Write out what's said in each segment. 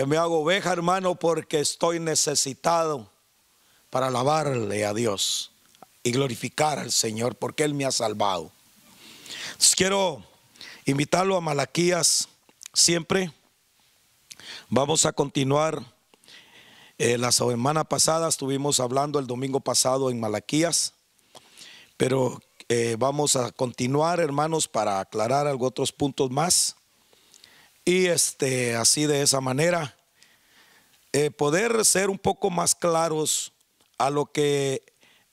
Yo me hago oveja, hermano, porque estoy necesitado para alabarle a Dios y glorificar al Señor, porque Él me ha salvado. Quiero invitarlo a Malaquías siempre. Vamos a continuar. Eh, la semana pasada estuvimos hablando el domingo pasado en Malaquías, pero eh, vamos a continuar, hermanos, para aclarar algo otros puntos más. Y este, así de esa manera, eh, poder ser un poco más claros a lo que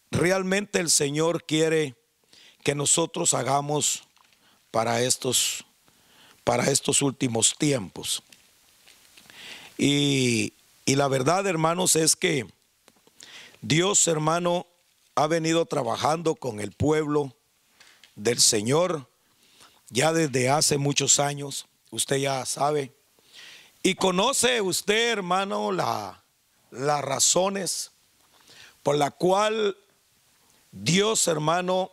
realmente el Señor quiere que nosotros hagamos para estos, para estos últimos tiempos. Y, y la verdad, hermanos, es que Dios, hermano, ha venido trabajando con el pueblo del Señor ya desde hace muchos años usted ya sabe. Y conoce usted, hermano, la, las razones por la cual Dios, hermano,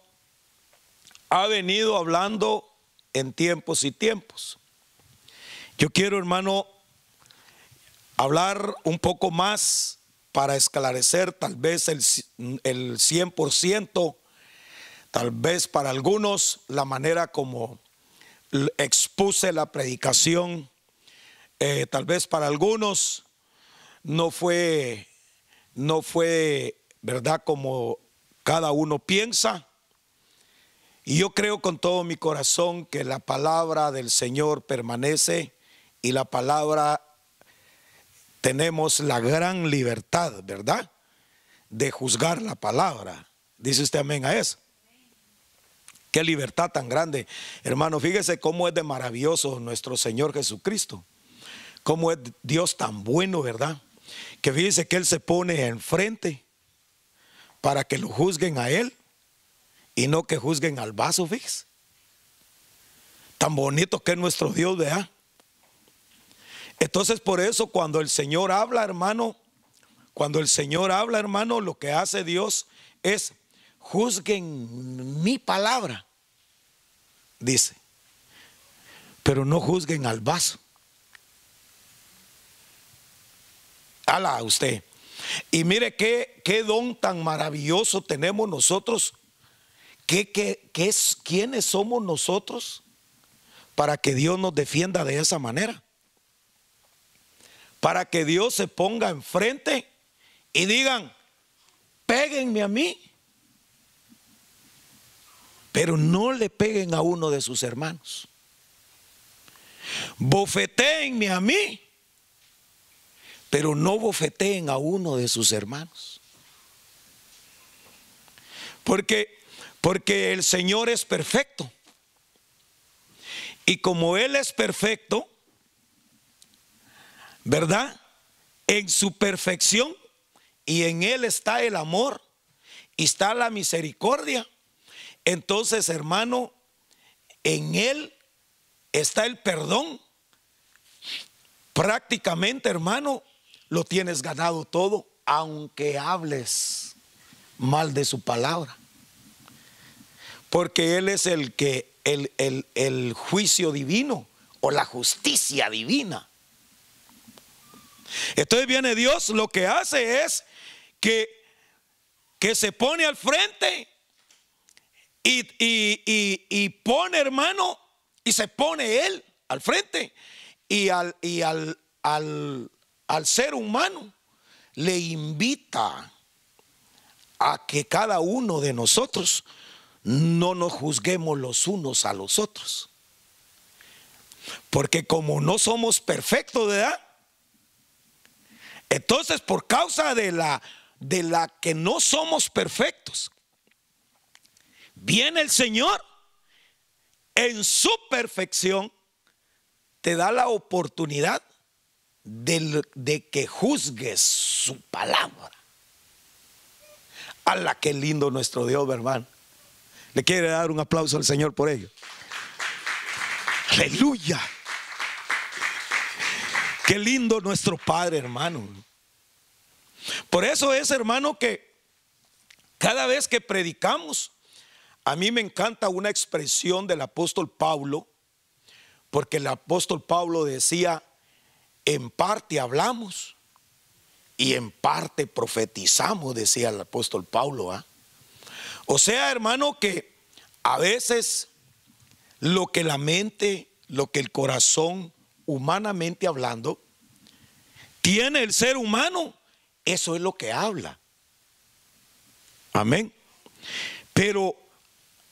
ha venido hablando en tiempos y tiempos. Yo quiero, hermano, hablar un poco más para esclarecer tal vez el, el 100%, tal vez para algunos la manera como expuse la predicación. Eh, tal vez para algunos no fue, no fue, ¿verdad? Como cada uno piensa. Y yo creo con todo mi corazón que la palabra del Señor permanece y la palabra tenemos la gran libertad, ¿verdad? De juzgar la palabra. Dice usted amén a eso. Qué libertad tan grande. Hermano, fíjese cómo es de maravilloso nuestro Señor Jesucristo. Cómo es Dios tan bueno, ¿verdad? Que fíjese que Él se pone enfrente para que lo juzguen a Él y no que juzguen al vaso, fíjese. Tan bonito que es nuestro Dios, ¿verdad? Entonces por eso cuando el Señor habla, hermano, cuando el Señor habla, hermano, lo que hace Dios es juzguen mi palabra, dice, pero no juzguen al vaso. Ala usted. Y mire qué, qué don tan maravilloso tenemos nosotros. ¿Qué, qué, qué es, ¿Quiénes somos nosotros para que Dios nos defienda de esa manera? Para que Dios se ponga enfrente y digan, péguenme a mí pero no le peguen a uno de sus hermanos. Bofeteenme a mí, pero no bofeteen a uno de sus hermanos. Porque porque el Señor es perfecto. Y como él es perfecto, ¿verdad? En su perfección y en él está el amor y está la misericordia entonces, hermano, en Él está el perdón. Prácticamente, hermano, lo tienes ganado todo, aunque hables mal de su palabra. Porque Él es el que, el, el juicio divino o la justicia divina. Entonces viene Dios, lo que hace es que, que se pone al frente y, pone, hermano, y se pone él al frente. Y al, y al, al, al ser humano le invita a que cada uno de nosotros no nos juzguemos los unos a los otros. Porque como no somos perfectos, ¿verdad? Entonces, por causa de la de la que no somos perfectos, viene el Señor en su perfección, te da la oportunidad de, que juzgues su palabra. la que lindo nuestro Dios, hermano! Le quiere dar un aplauso al Señor por ello. Aleluya. Qué lindo nuestro Padre, hermano. Por eso es, hermano, que cada vez que predicamos, a mí me encanta una expresión del apóstol Pablo, porque el apóstol Pablo decía, en parte hablamos y en parte profetizamos, decía el apóstol Pablo. ¿ah? O sea, hermano, que a veces lo que la mente, lo que el corazón, humanamente hablando, tiene el ser humano, eso es lo que habla. Amén. Pero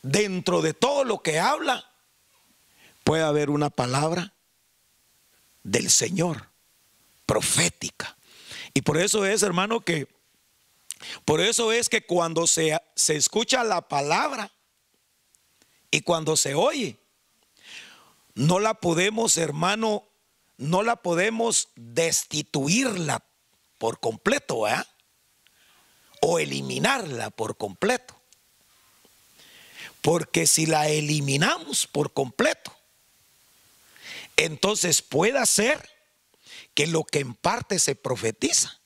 dentro de todo lo que habla, puede haber una palabra del Señor, profética. Y por eso es, hermano, que, por eso es que cuando se, se escucha la palabra y cuando se oye, no la podemos, hermano, no la podemos destituirla por completo, ¿eh? O eliminarla por completo. Porque si la eliminamos por completo, entonces puede ser que lo que en parte se profetiza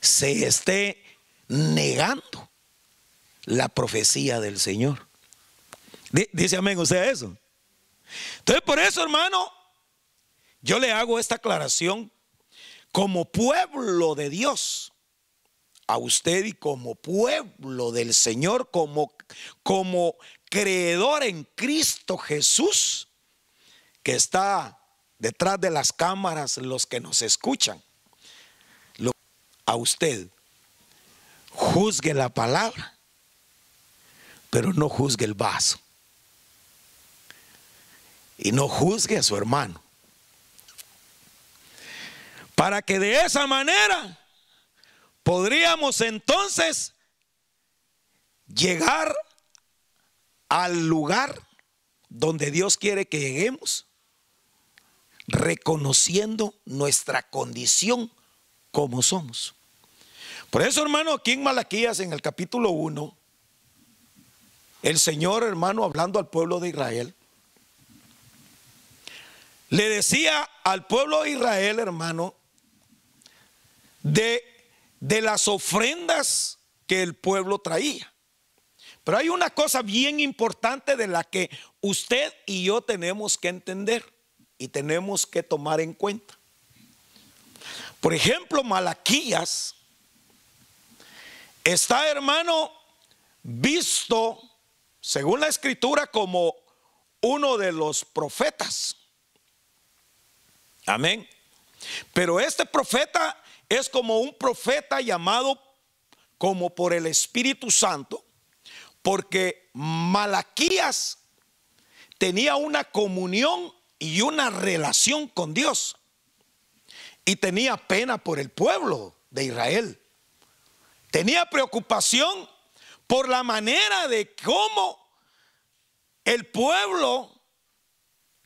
se esté negando la profecía del Señor. Dice amén usted eso. Entonces por eso hermano, yo le hago esta aclaración como pueblo de Dios a usted y como pueblo del Señor, como, como creedor en Cristo Jesús que está detrás de las cámaras, los que nos escuchan, a usted, juzgue la palabra, pero no juzgue el vaso. Y no juzgue a su hermano. Para que de esa manera podríamos entonces llegar al lugar donde Dios quiere que lleguemos reconociendo nuestra condición como somos. Por eso, hermano, aquí en Malaquías, en el capítulo 1, el Señor, hermano, hablando al pueblo de Israel, le decía al pueblo de Israel, hermano, de, de las ofrendas que el pueblo traía. Pero hay una cosa bien importante de la que usted y yo tenemos que entender y tenemos que tomar en cuenta. Por ejemplo, Malaquías está, hermano, visto, según la escritura, como uno de los profetas. Amén. Pero este profeta es como un profeta llamado como por el Espíritu Santo, porque Malaquías tenía una comunión y una relación con Dios. Y tenía pena por el pueblo de Israel. Tenía preocupación por la manera de cómo el pueblo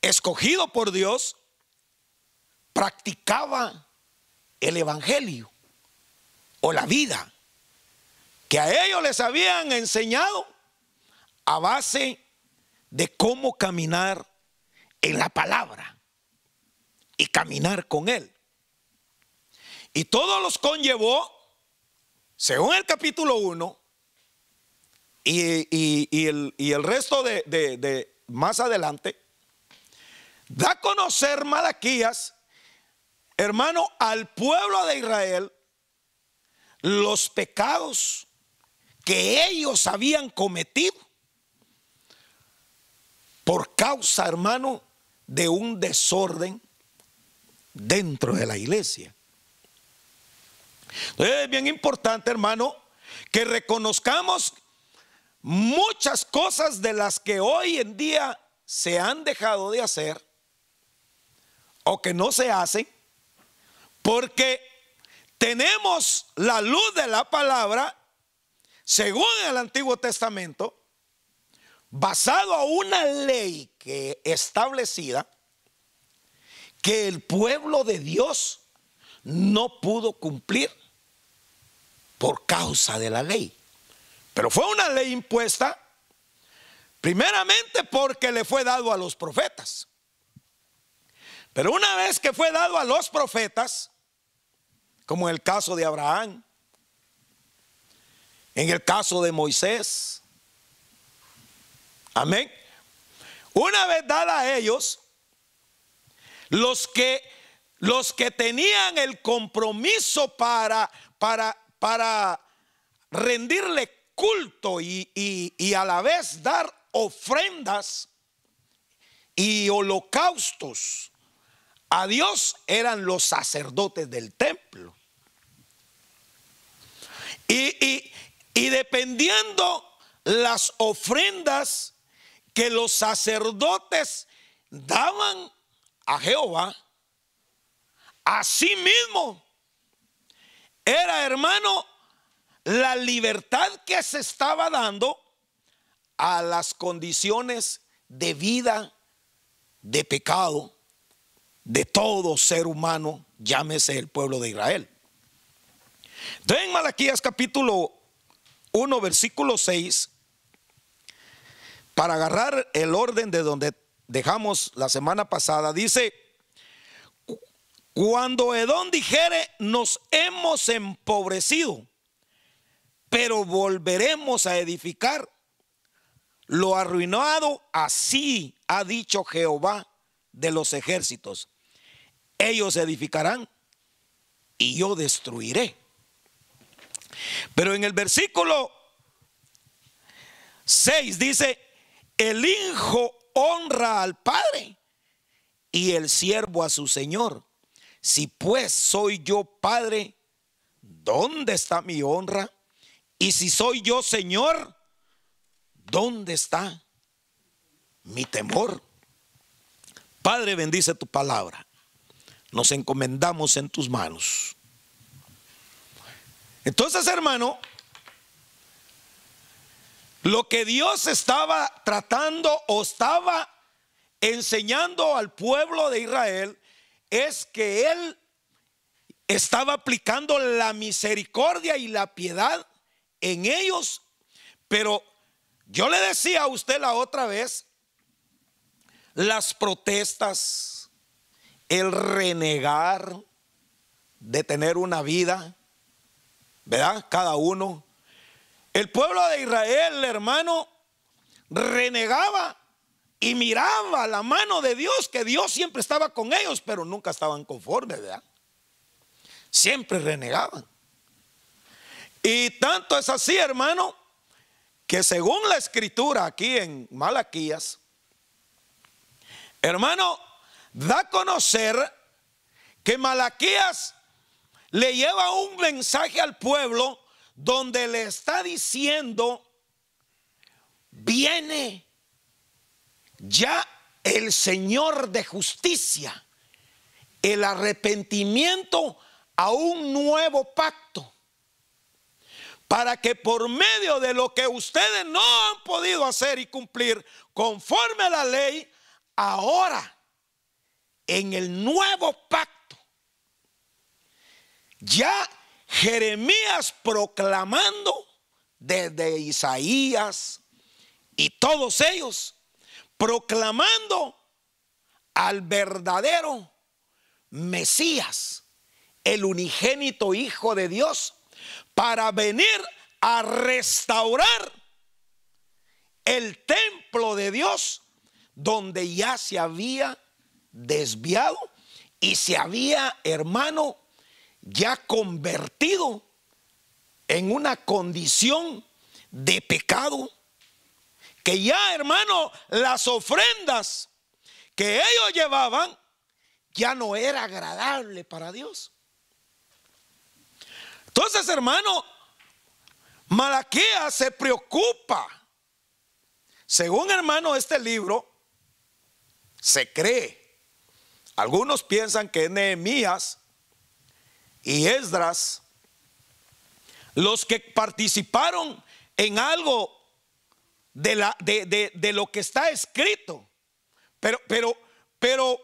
escogido por Dios practicaba el Evangelio o la vida que a ellos les habían enseñado a base de cómo caminar en la palabra y caminar con Él. Y todo los conllevó, según el capítulo 1, y, el, resto de, de más adelante, da a conocer Malaquías, hermano, al pueblo de Israel, los pecados que ellos habían cometido por causa, hermano, de un desorden dentro de la iglesia. Entonces es bien importante, hermano, que reconozcamos muchas cosas de las que hoy en día se han dejado de hacer o que no se hacen, porque tenemos la luz de la palabra, según el Antiguo Testamento, basado a una ley que establecida que el pueblo de Dios no pudo cumplir por causa de la ley. Pero fue una ley impuesta primeramente porque le fue dado a los profetas. Pero una vez que fue dado a los profetas, como en el caso de Abraham, en el caso de Moisés, Amén. Una vez dada a ellos, los que los que tenían el compromiso para, para, para rendirle culto y, y a la vez dar ofrendas y holocaustos a Dios eran los sacerdotes del templo. Y, dependiendo las ofrendas que los sacerdotes daban a Jehová, así mismo era, hermano, la libertad que se estaba dando a las condiciones de vida de pecado de todo ser humano, llámese el pueblo de Israel. Entonces en Malaquías capítulo 1, versículo 6, para agarrar el orden de donde dejamos la semana pasada, dice, cuando Edón dijere, nos hemos empobrecido, pero volveremos a edificar. Lo arruinado, así ha dicho Jehová de los ejércitos ellos edificarán y yo destruiré. Pero en el versículo 6 dice, el hijo honra al padre y el siervo a su señor. Si pues soy yo padre, ¿dónde está mi honra? Y si soy yo señor, ¿dónde está mi temor? Padre, bendice tu palabra nos encomendamos en tus manos. Entonces, hermano, lo que Dios estaba tratando o estaba enseñando al pueblo de Israel es que Él estaba aplicando la misericordia y la piedad en ellos. Pero yo le decía a usted la otra vez, las protestas, el renegar de tener una vida, ¿verdad? Cada uno. El pueblo de Israel, hermano, renegaba y miraba la mano de Dios, que Dios siempre estaba con ellos, pero nunca estaban conformes, ¿verdad? Siempre renegaban. Y tanto es así, hermano, que según la escritura aquí en Malaquías, hermano, da a conocer que Malaquías le lleva un mensaje al pueblo donde le está diciendo, viene ya el Señor de justicia, el arrepentimiento a un nuevo pacto, para que por medio de lo que ustedes no han podido hacer y cumplir conforme a la ley, ahora en el nuevo pacto, ya Jeremías proclamando desde Isaías y todos ellos, proclamando al verdadero Mesías, el unigénito Hijo de Dios, para venir a restaurar el templo de Dios donde ya se había desviado y se había, hermano, ya convertido en una condición de pecado, que ya, hermano, las ofrendas que ellos llevaban ya no era agradable para Dios. Entonces, hermano, Malaquías se preocupa. Según hermano, este libro se cree algunos piensan que Nehemías y Esdras, los que participaron en algo de, la, de, lo que está escrito, pero, pero, pero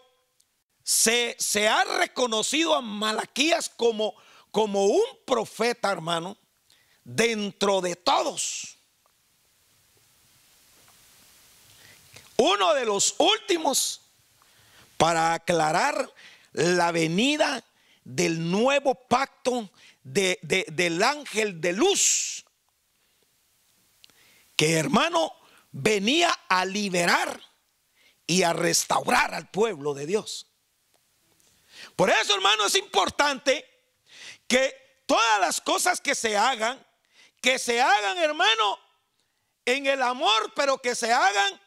se, se, ha reconocido a Malaquías como, como un profeta, hermano, dentro de todos. Uno de los últimos para aclarar la venida del nuevo pacto del ángel de luz, que hermano venía a liberar y a restaurar al pueblo de Dios. Por eso, hermano, es importante que todas las cosas que se hagan, que se hagan, hermano, en el amor, pero que se hagan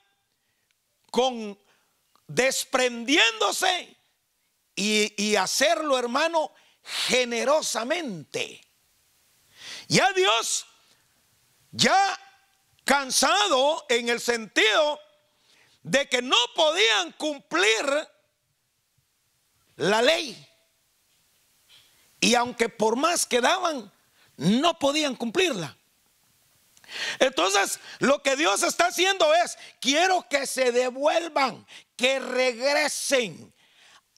con desprendiéndose y, hacerlo, hermano, generosamente. Ya Dios, ya cansado en el sentido de que no podían cumplir la ley. Y aunque por más que daban, no podían cumplirla. Entonces, lo que Dios está haciendo es, quiero que se devuelvan, que regresen,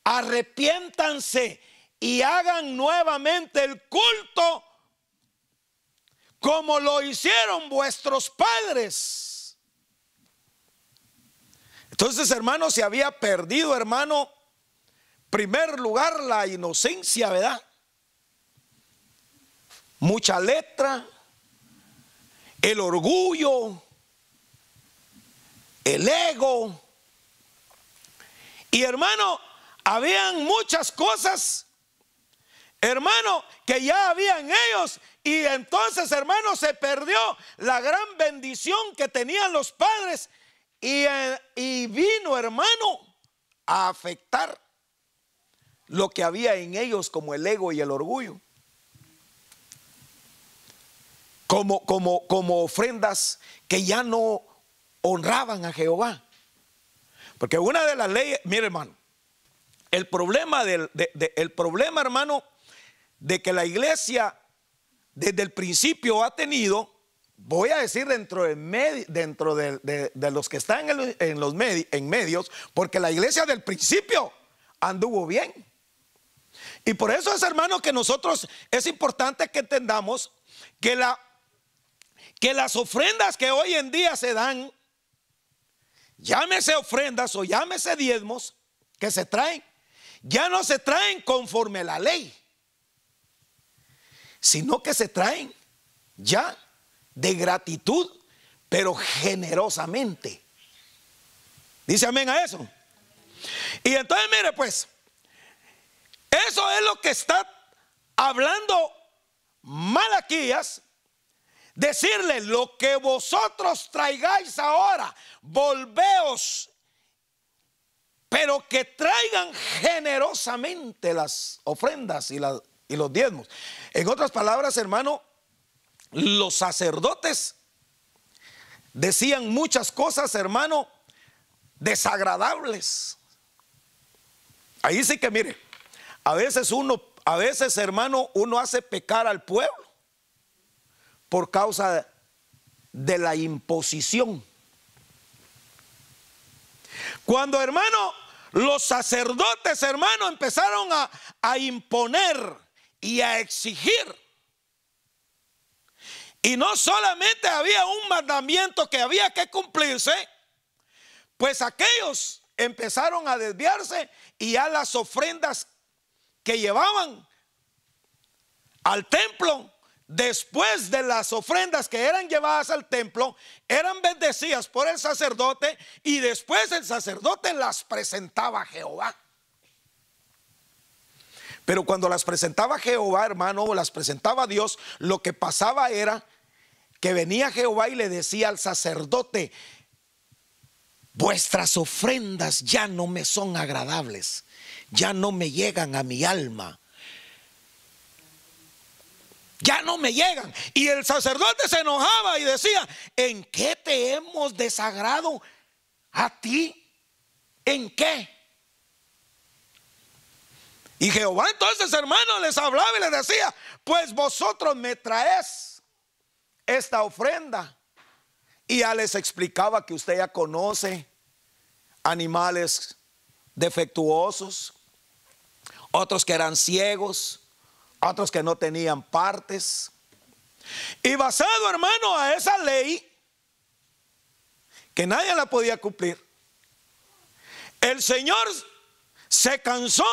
arrepiéntanse y hagan nuevamente el culto como lo hicieron vuestros padres. Entonces, hermano, se había perdido, hermano, primer lugar la inocencia, ¿verdad? Mucha letra, el orgullo, el ego. Y hermano, habían muchas cosas, hermano, que ya habían ellos. Y entonces, hermano, se perdió la gran bendición que tenían los padres. Y, eh, y vino, hermano, a afectar lo que había en ellos como el ego y el orgullo. Como, como, como ofrendas que ya no honraban a Jehová. Porque una de las leyes, mire hermano, el problema, del, el problema hermano de que la iglesia desde el principio ha tenido, voy a decir dentro de, dentro de, los que están en, los en medios, porque la iglesia del principio anduvo bien. Y por eso es, hermano, que nosotros es importante que entendamos que, la, que las ofrendas que hoy en día se dan, llámese ofrendas o llámese diezmos que se traen, ya no se traen conforme a la ley, sino que se traen ya de gratitud, pero generosamente. Dice amén a eso. Y entonces, mire, pues, eso es lo que está hablando Malaquías. Decirle lo que vosotros traigáis ahora, volveos, pero que traigan generosamente las ofrendas y, y los diezmos. En otras palabras, hermano, los sacerdotes decían muchas cosas, hermano, desagradables. Ahí sí que mire, a veces uno, a veces hermano, uno hace pecar al pueblo por causa de la imposición. Cuando hermano, los sacerdotes hermano empezaron a, a imponer y a exigir. Y no solamente había un mandamiento que había que cumplirse, pues aquellos empezaron a desviarse y a las ofrendas que llevaban al templo después de las ofrendas que eran llevadas al templo, eran bendecidas por el sacerdote y después el sacerdote las presentaba a Jehová. Pero cuando las presentaba Jehová, hermano, o las presentaba Dios, lo que pasaba era que venía Jehová y le decía al sacerdote, vuestras ofrendas ya no me son agradables ya no me llegan a mi alma. Ya no me llegan. Y el sacerdote se enojaba y decía, ¿en qué te hemos desagrado a ti? ¿En qué? Y Jehová entonces, hermano, les hablaba y les decía, pues vosotros me traes esta ofrenda. Y ya les explicaba que usted ya conoce animales defectuosos, otros que eran ciegos, otros que no tenían partes. Y basado, hermano, a esa ley, que nadie la podía cumplir, el Señor se cansó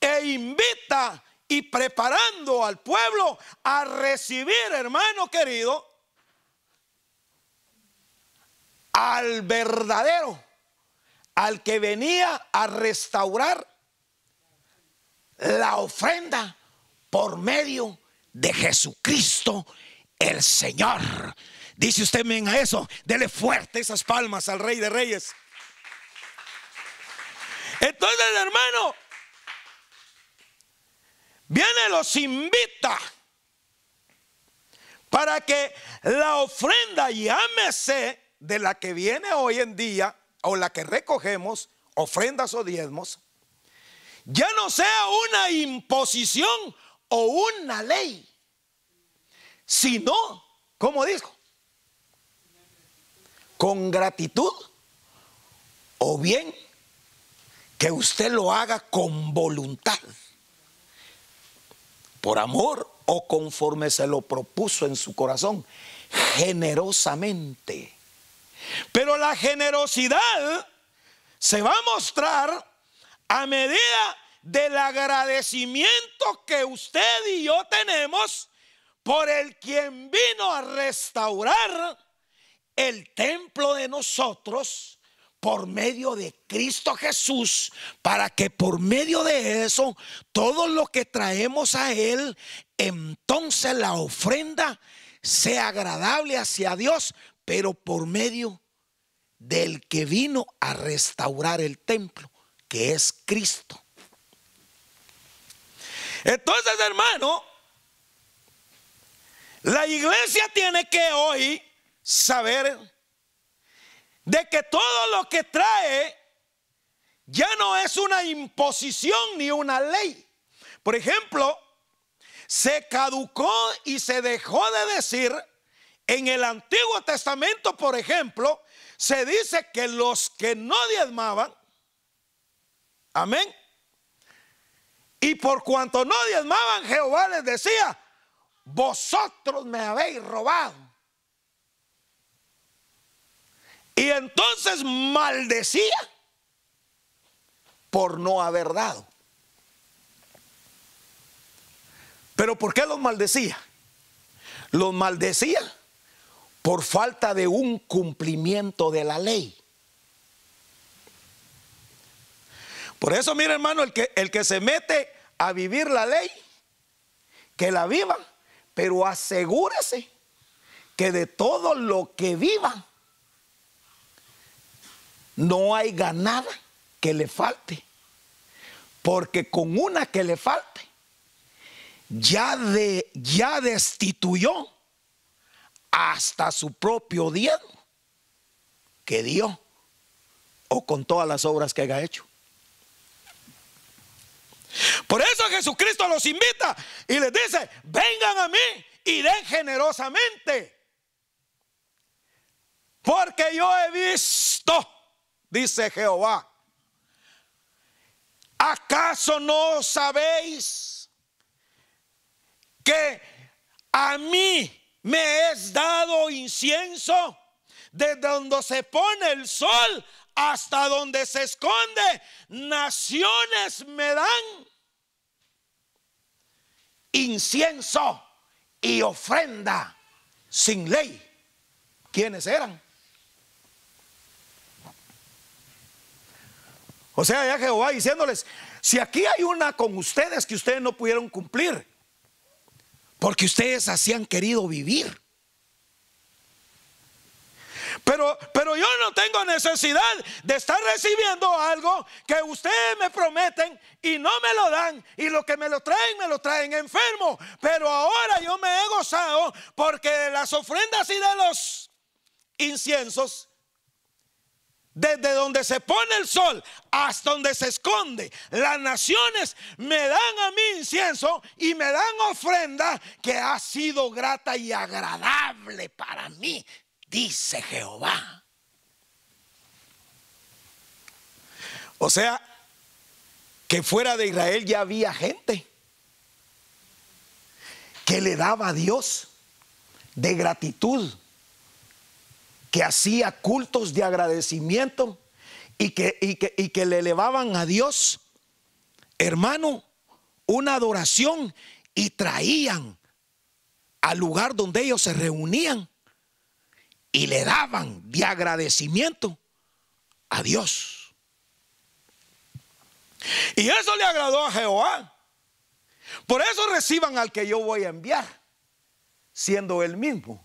e invita y preparando al pueblo a recibir, hermano querido, al verdadero, al que venía a restaurar la ofrenda por medio de Jesucristo el Señor. Dice usted men a eso, dele fuerte esas palmas al Rey de Reyes. Entonces, hermano, viene los invita para que la ofrenda, llámese de la que viene hoy en día, o la que recogemos, ofrendas o diezmos, ya no sea una imposición o una ley, sino, como dijo, con gratitud o bien que usted lo haga con voluntad, por amor o conforme se lo propuso en su corazón, generosamente. Pero la generosidad se va a mostrar a medida del agradecimiento que usted y yo tenemos por el quien vino a restaurar el templo de nosotros por medio de Cristo Jesús, para que por medio de eso, todo lo que traemos a Él, entonces la ofrenda sea agradable hacia Dios, pero por medio del que vino a restaurar el templo, que es Cristo. Entonces, hermano, la iglesia tiene que hoy saber de que todo lo que trae ya no es una imposición ni una ley. Por ejemplo, se caducó y se dejó de decir en el Antiguo Testamento, por ejemplo, se dice que los que no diezmaban, amén, y por cuanto no diezmaban, Jehová les decía, vosotros me habéis robado. Y entonces maldecía por no haber dado. Pero ¿por qué los maldecía? Los maldecía por falta de un cumplimiento de la ley. Por eso, mire hermano, el que, el que se mete a vivir la ley, que la viva, pero asegúrese que de todo lo que viva, no hay ganada que le falte. Porque con una que le falte, ya, de, ya destituyó hasta su propio diezmo que dio o con todas las obras que haya hecho. Por eso Jesucristo los invita y les dice, vengan a mí y den generosamente. Porque yo he visto dice Jehová. ¿Acaso no sabéis que a mí me es dado incienso desde donde se pone el sol hasta donde se esconde? Naciones me dan incienso y ofrenda sin ley. ¿Quiénes eran? O sea, ya Jehová diciéndoles, si aquí hay una con ustedes que ustedes no pudieron cumplir, porque ustedes así han querido vivir. Pero, pero yo no tengo necesidad de estar recibiendo algo que ustedes me prometen y no me lo dan. Y lo que me lo traen, me lo traen enfermo. Pero ahora yo me he gozado porque de las ofrendas y de los inciensos desde donde se pone el sol hasta donde se esconde, las naciones me dan a mí incienso y me dan ofrenda que ha sido grata y agradable para mí, dice Jehová. O sea, que fuera de Israel ya había gente que le daba a Dios de gratitud que hacía cultos de agradecimiento y que, y que, le elevaban a Dios, hermano, una adoración y traían al lugar donde ellos se reunían y le daban de agradecimiento a Dios. Y eso le agradó a Jehová. Por eso reciban al que yo voy a enviar, siendo él mismo.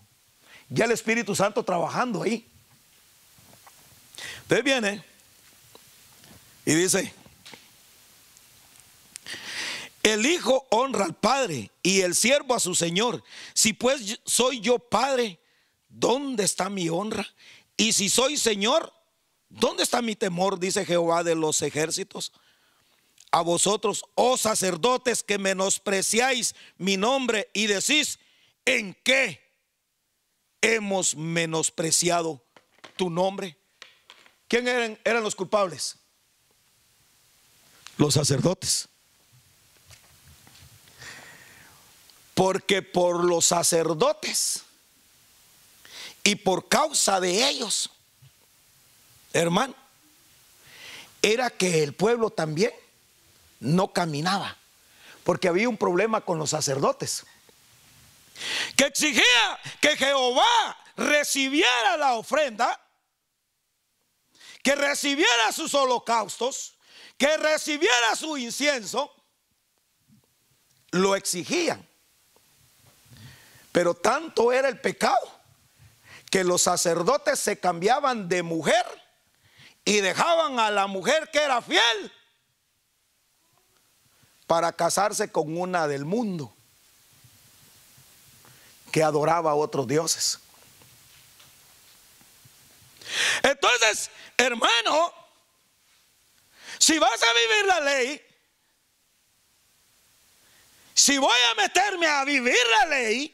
Ya el Espíritu Santo trabajando ahí. Entonces viene y dice, el Hijo honra al Padre y el siervo a su Señor. Si pues soy yo Padre, ¿dónde está mi honra? Y si soy Señor, ¿dónde está mi temor? Dice Jehová de los ejércitos. A vosotros, oh sacerdotes, que menospreciáis mi nombre y decís, ¿en qué hemos menospreciado tu nombre? ¿Quién eran, eran los culpables? Los sacerdotes. Porque por los sacerdotes y por causa de ellos, hermano, era que el pueblo también no caminaba. Porque había un problema con los sacerdotes. Que exigía que Jehová recibiera la ofrenda, que recibiera sus holocaustos, que recibiera su incienso. Lo exigían. Pero tanto era el pecado que los sacerdotes se cambiaban de mujer y dejaban a la mujer que era fiel para casarse con una del mundo que adoraba a otros dioses. Entonces, hermano, si vas a vivir la ley, si voy a meterme a vivir la ley,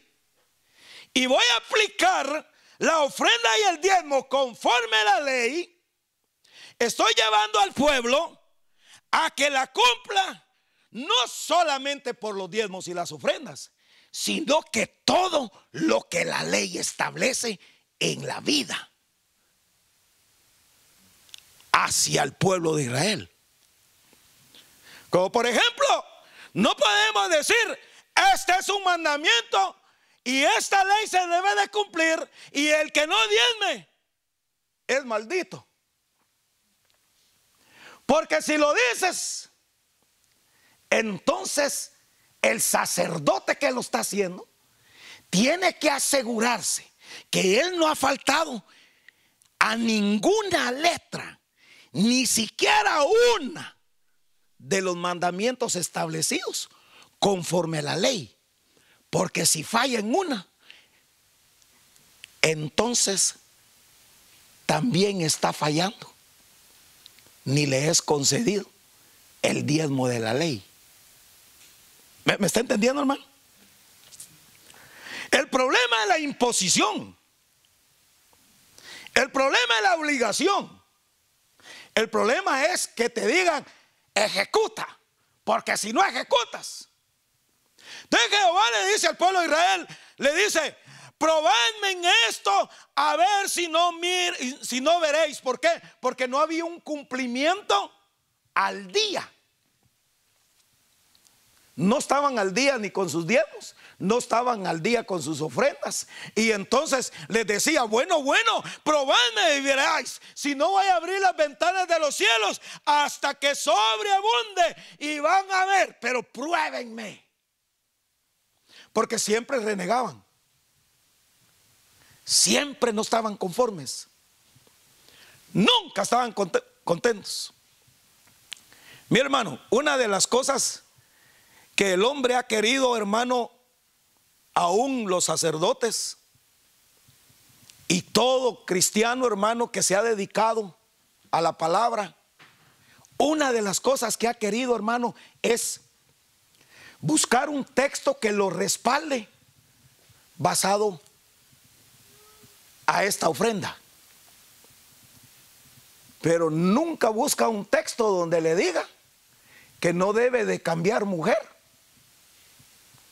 y voy a aplicar la ofrenda y el diezmo conforme a la ley, estoy llevando al pueblo a que la cumpla no solamente por los diezmos y las ofrendas, sino que todo lo que la ley establece en la vida hacia el pueblo de Israel. Como por ejemplo, no podemos decir, este es un mandamiento y esta ley se debe de cumplir y el que no diezme es maldito. Porque si lo dices, entonces el sacerdote que lo está haciendo tiene que asegurarse que él no ha faltado a ninguna letra, ni siquiera una de los mandamientos establecidos conforme a la ley. Porque si falla en una, entonces también está fallando. Ni le es concedido el diezmo de la ley. ¿Me, está entendiendo, hermano? El problema es la imposición. El problema es la obligación. El problema es que te digan, ejecuta, porque si no ejecutas, entonces Jehová le dice al pueblo de Israel, le dice, probadme en esto a ver si no, mir, si no veréis. ¿Por qué? Porque no había un cumplimiento al día. No estaban al día ni con sus diezmos, no estaban al día con sus ofrendas. Y entonces les decía, bueno, bueno, probadme y veréis. Si no voy a abrir las ventanas de los cielos hasta que sobreabunde y van a ver, pero pruébenme. Porque siempre renegaban. Siempre no estaban conformes. Nunca estaban contentos. Mi hermano, una de las cosas que el hombre ha querido, hermano, aún los sacerdotes y todo cristiano, hermano, que se ha dedicado a la palabra, una de las cosas que ha querido, hermano, es buscar un texto que lo respalde basado a esta ofrenda. Pero nunca busca un texto donde le diga que no debe de cambiar mujer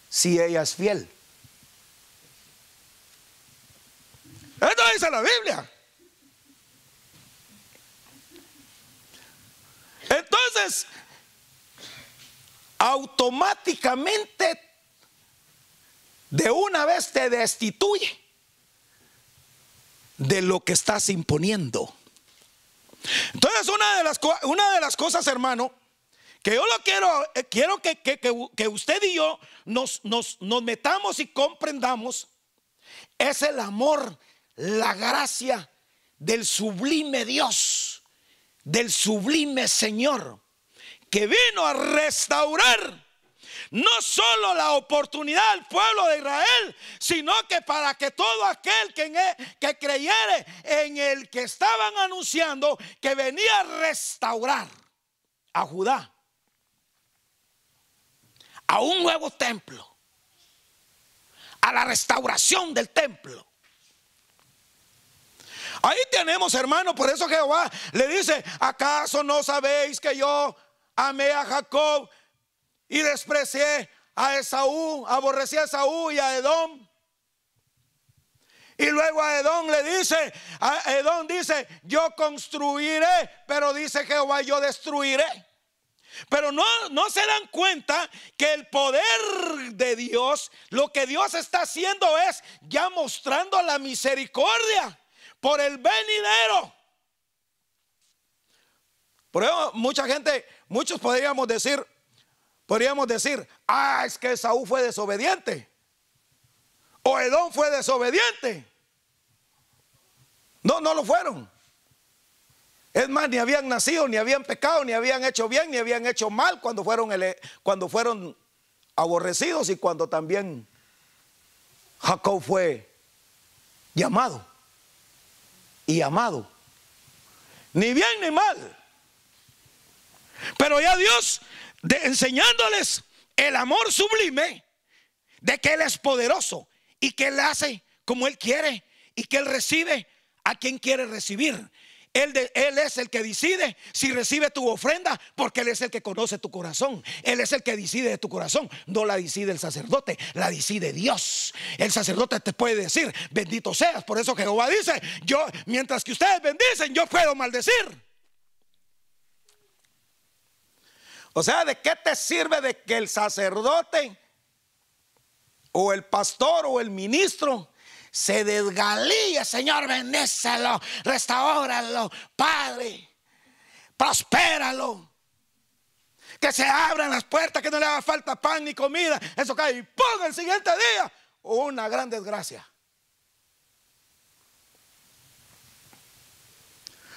si ella es fiel. Esto dice la Biblia. Entonces, automáticamente de una vez te destituye de lo que estás imponiendo. Entonces, una de las, una de las cosas, hermano, que yo lo quiero, eh, quiero que, que, usted y yo nos, nos, nos metamos y comprendamos, es el amor, la gracia del sublime Dios, del sublime Señor, que vino a restaurar no solo la oportunidad al pueblo de Israel, sino que para que todo aquel que, e, que creyere en el que estaban anunciando que venía a restaurar a Judá a un nuevo templo, a la restauración del templo. Ahí tenemos, hermano, por eso Jehová le dice, ¿acaso no sabéis que yo amé a Jacob y desprecié a Esaú, aborrecí a Esaú y a Edom? Y luego a Edom le dice, a Edom dice, yo construiré, pero dice Jehová, yo destruiré. Pero no, no se dan cuenta que el poder de Dios, lo que Dios está haciendo es ya mostrando la misericordia por el venidero. Por eso mucha gente, muchos podríamos decir, podríamos decir, ah, es que Saúl fue desobediente. O Edom fue desobediente. No, no lo fueron. Es más, ni habían nacido, ni habían pecado, ni habían hecho bien, ni habían hecho mal cuando fueron, cuando fueron aborrecidos y cuando también Jacob fue llamado y amado. Ni bien ni mal. Pero ya Dios de, enseñándoles el amor sublime de que Él es poderoso y que Él hace como Él quiere y que Él recibe a quien quiere recibir. Él, es el que decide si recibe tu ofrenda, porque Él es el que conoce tu corazón. Él es el que decide de tu corazón. No la decide el sacerdote, la decide Dios. El sacerdote te puede decir, bendito seas. Por eso Jehová dice, yo, mientras que ustedes bendicen, yo puedo maldecir. O sea, ¿de qué te sirve de que el sacerdote o el pastor o el ministro se desgalía, Señor, bendécelo, restauralo, Padre, prospéralo. Que se abran las puertas, que no le haga falta pan ni comida. Eso cae y ponga el siguiente día una gran desgracia.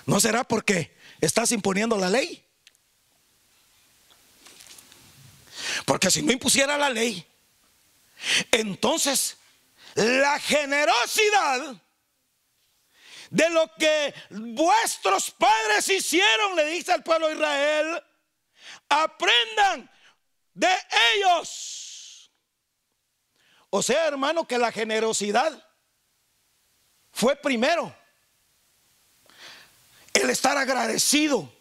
¿No será porque estás imponiendo la ley? Porque si no impusiera la ley, entonces la generosidad de lo que vuestros padres hicieron, le dice al pueblo de Israel, aprendan de ellos. O sea, hermano, que la generosidad fue primero. El estar agradecido,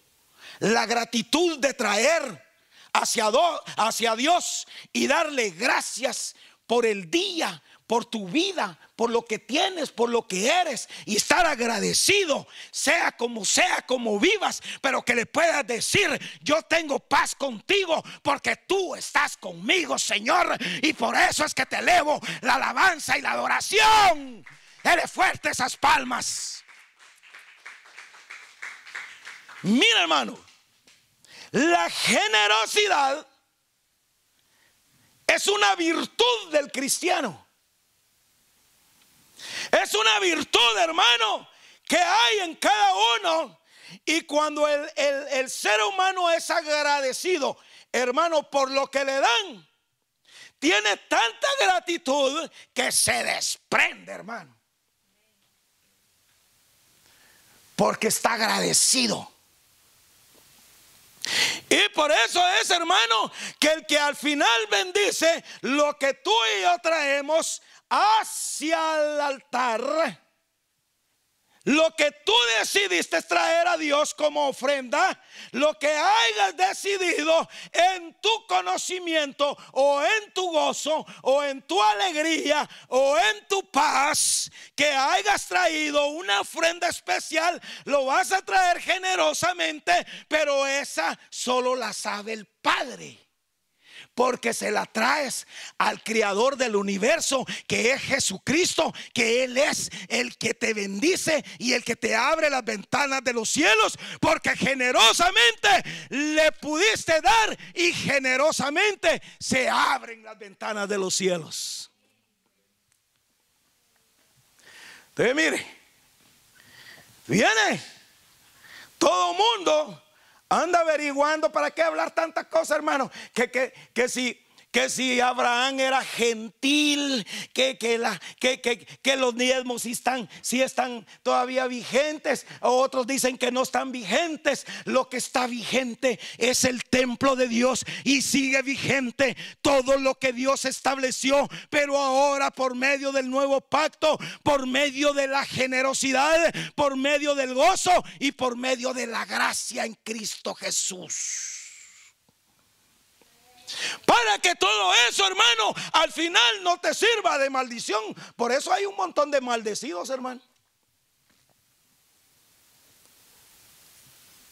la gratitud de traer hacia, hacia Dios y darle gracias por el día, por tu vida, por lo que tienes, por lo que eres y estar agradecido, sea como sea, como vivas, pero que le puedas decir, yo tengo paz contigo porque tú estás conmigo, Señor, y por eso es que te elevo la alabanza y la adoración. Eres fuerte esas palmas. Mira, hermano, la generosidad es una virtud del cristiano. Es una virtud, hermano, que hay en cada uno. Y cuando el, ser humano es agradecido, hermano, por lo que le dan, tiene tanta gratitud que se desprende, hermano. Porque está agradecido. Y por eso es, hermano, que el que al final bendice lo que tú y yo traemos, hacia el altar lo que tú decidiste traer a Dios como ofrenda, lo que hayas decidido en tu conocimiento o en tu gozo o en tu alegría o en tu paz, que hayas traído una ofrenda especial, lo vas a traer generosamente, pero esa solo la sabe el Padre. Porque se la traes al creador del universo, que es Jesucristo, que Él es el que te bendice y el que te abre las ventanas de los cielos, porque generosamente le pudiste dar y generosamente se abren las ventanas de los cielos. Entonces, mire, viene todo mundo anda averiguando para qué hablar tantas cosas, hermano. Que, que, que si que si Abraham era gentil, que, que, la, que, que los diezmos si están, si están todavía vigentes, otros dicen que no están vigentes. Lo que está vigente es el templo de Dios y sigue vigente todo lo que Dios estableció, pero ahora por medio del nuevo pacto, por medio de la generosidad, por medio del gozo y por medio de la gracia en Cristo Jesús. Para que todo eso, hermano, al final no te sirva de maldición. Por eso hay un montón de maldecidos, hermano.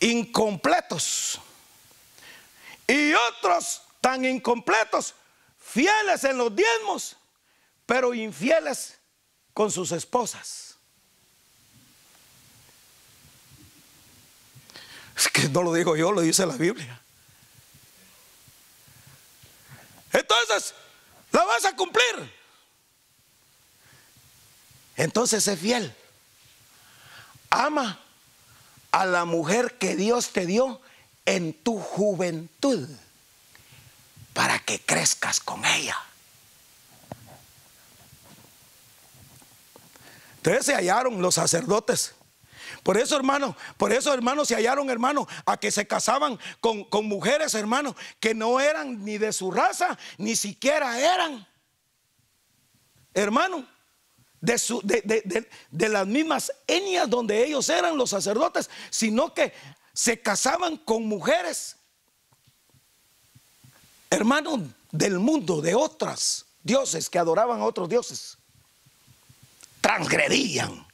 Incompletos. Y otros tan incompletos, fieles en los diezmos, pero infieles con sus esposas. Es que no lo digo yo, lo dice la Biblia. Entonces, la vas a cumplir. Entonces, sé fiel. Ama a la mujer que Dios te dio en tu juventud para que crezcas con ella. Entonces se hallaron los sacerdotes por eso, hermano, por eso, hermano, se hallaron, hermano, a que se casaban con, mujeres, hermano, que no eran ni de su raza, ni siquiera eran, hermano, de, su, de, de las mismas etnias donde ellos eran los sacerdotes, sino que se casaban con mujeres, hermano, del mundo, de otras dioses que adoraban a otros dioses. Transgredían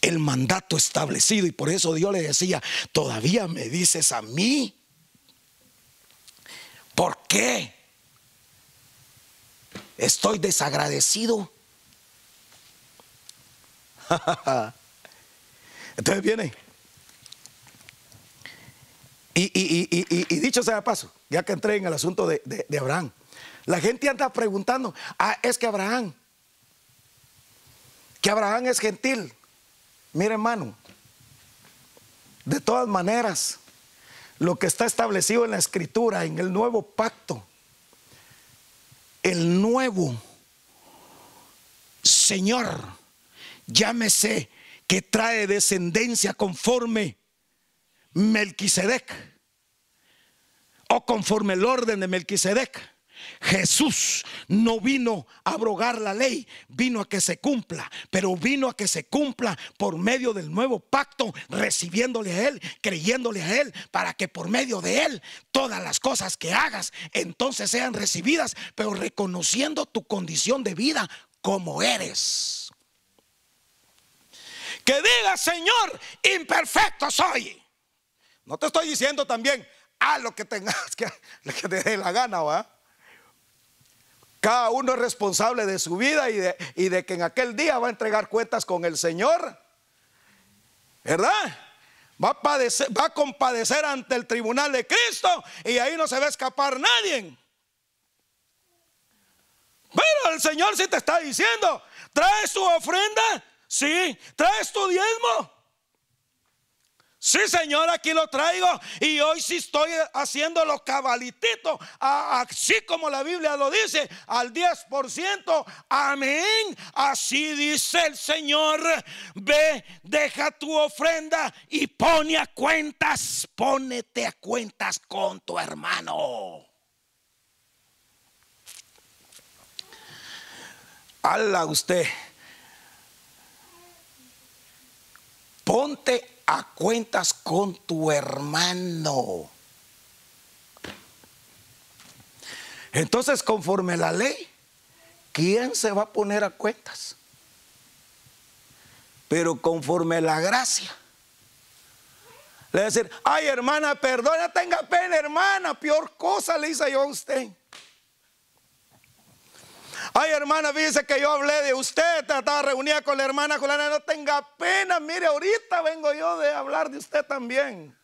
el mandato establecido. Y por eso Dios le decía, todavía me dices a mí. ¿Por qué? Estoy desagradecido. Entonces viene. Y, dicho sea paso, ya que entré en el asunto de, de Abraham, la gente anda preguntando, ah, es que Abraham, que Abraham es gentil. Mire hermano, de todas maneras, lo que está establecido en la escritura, en el nuevo pacto, el nuevo Señor, llámese que trae descendencia conforme Melquisedec o conforme el orden de Melquisedec Jesús no vino a abrogar la ley, vino a que se cumpla, pero vino a que se cumpla por medio del nuevo pacto, recibiéndole a Él, creyéndole a Él, para que por medio de Él todas las cosas que hagas entonces sean recibidas, pero reconociendo tu condición de vida como eres. Que diga, Señor, imperfecto soy. No te estoy diciendo también, a lo que tengas que, que te dé la gana, ¿va? Cada uno es responsable de su vida y de, y de que en aquel día va a entregar cuentas con el Señor. ¿Verdad? Va a, padecer, va a compadecer ante el tribunal de Cristo y ahí no se va a escapar nadie. Pero el Señor sí te está diciendo, traes tu ofrenda, sí, traes tu diezmo. Sí, Señor, aquí lo traigo. Y hoy sí estoy haciéndolo cabalitito, así como la Biblia lo dice, al 10%. Amén. Así dice el Señor. Ve, deja tu ofrenda y pone a cuentas, pónete a cuentas con tu hermano. Hala usted. Ponte a cuentas con tu hermano. Entonces, conforme la ley, ¿quién se va a poner a cuentas? Pero conforme la gracia, Le voy a decir, ay hermana, perdona, tenga pena, hermana, peor cosa le hice yo a usted. Ay, hermana, fíjese que yo hablé de usted, estaba reunida con la hermana Juliana, no tenga pena, mire, ahorita vengo yo de hablar de usted también.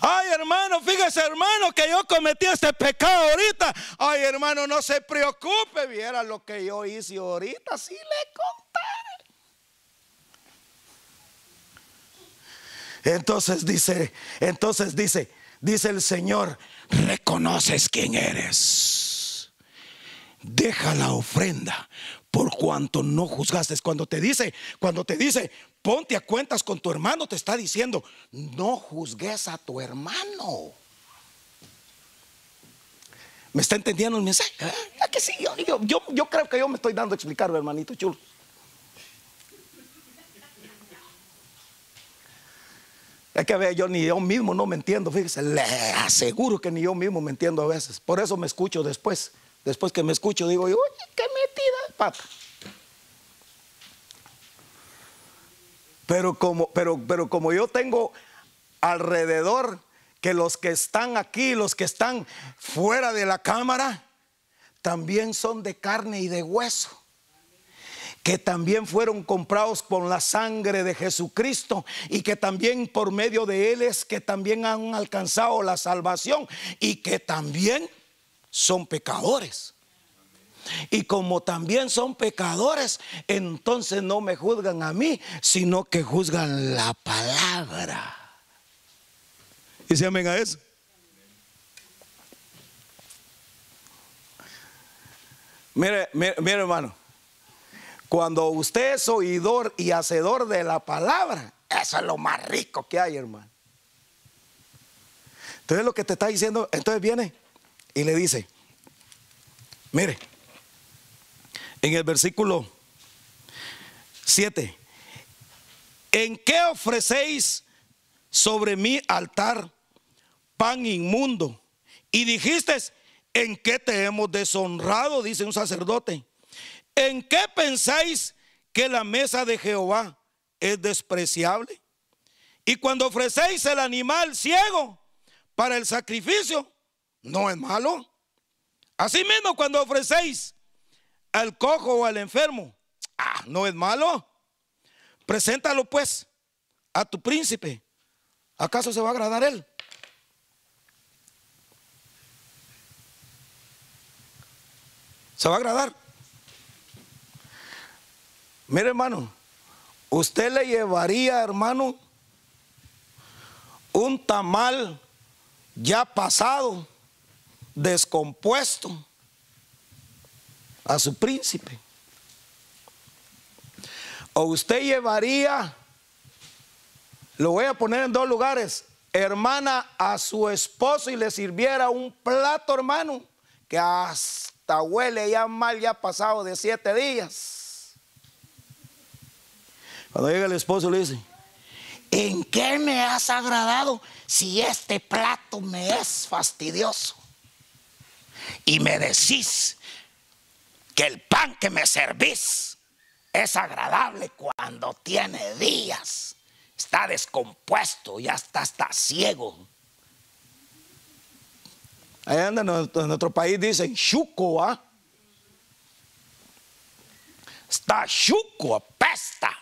Ay, hermano, fíjese, hermano, que yo cometí este pecado ahorita. Ay, hermano, no se preocupe, viera lo que yo hice ahorita, sí le contaré. Entonces dice, entonces dice, dice el Señor, reconoces quién eres. Deja la ofrenda por cuanto no juzgaste. Cuando te dice, cuando te dice, ponte a cuentas con tu hermano, te está diciendo, no juzgues a tu hermano. ¿Me está entendiendo el mensaje? ¿Ah? que sí? Yo, creo que yo me estoy dando a explicar, hermanito chulo. Es que yo ni yo mismo no me entiendo, fíjese, le aseguro que ni yo mismo me entiendo a veces. Por eso me escucho después. Después que me escucho, digo, oye, qué metida, pata. Pero como, pero, pero como yo tengo alrededor que los que están aquí, los que están fuera de la cámara, también son de carne y de hueso que también fueron comprados con la sangre de Jesucristo y que también por medio de Él es que también han alcanzado la salvación y que también son pecadores. Y como también son pecadores, entonces no me juzgan a mí, sino que juzgan la palabra. ¿Y se amen a eso? Mire, mire, mire hermano. Cuando usted es oidor y hacedor de la palabra, eso es lo más rico que hay, hermano. Entonces lo que te está diciendo, entonces viene y le dice, mire, en el versículo 7, ¿en qué ofrecéis sobre mi altar pan inmundo? Y dijiste, ¿en qué te hemos deshonrado? Dice un sacerdote. ¿En qué pensáis que la mesa de Jehová es despreciable? Y cuando ofrecéis el animal ciego para el sacrificio, no es malo. Asimismo, cuando ofrecéis al cojo o al enfermo, ah, no es malo. Preséntalo pues a tu príncipe. ¿Acaso se va a agradar él? ¿Se va a agradar? Mire, hermano, usted le llevaría, hermano, un tamal ya pasado, descompuesto, a su príncipe. O usted llevaría, lo voy a poner en dos lugares, hermana, a su esposo y le sirviera un plato, hermano, que hasta huele ya mal, ya pasado de siete días. Cuando llega el esposo le dice, ¿en qué me has agradado si este plato me es fastidioso? Y me decís que el pan que me servís es agradable cuando tiene días, está descompuesto, ya está, está ciego. Allá en nuestro país dicen chuco, ¿ah? Está chuco, apesta.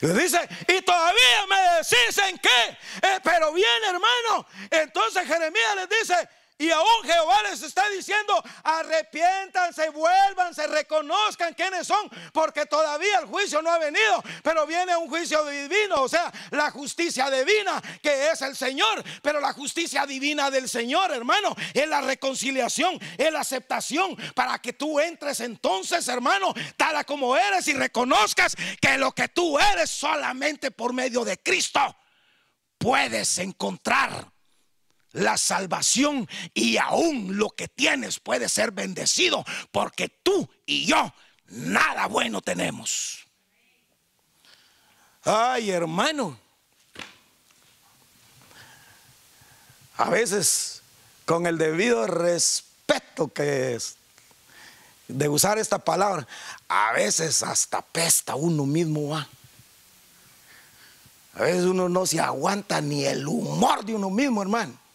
Le dice, y todavía me decís en qué. Eh, pero bien, hermano. Entonces Jeremías les dice, y aún Jehová les está diciendo, arrepiéntanse, vuélvanse, reconozcan quiénes son, porque todavía el juicio no ha venido, pero viene un juicio divino, o sea, la justicia divina que es el Señor, pero la justicia divina del Señor, hermano, es la reconciliación, es la aceptación para que tú entres entonces, hermano, tal como eres y reconozcas que lo que tú eres solamente por medio de Cristo puedes encontrar la salvación y aún lo que tienes puede ser bendecido porque tú y yo nada bueno tenemos. Ay, hermano. A veces con el debido respeto que es, de usar esta palabra, a veces hasta pesta uno mismo va. A veces uno no se aguanta ni el humor de uno mismo, hermano.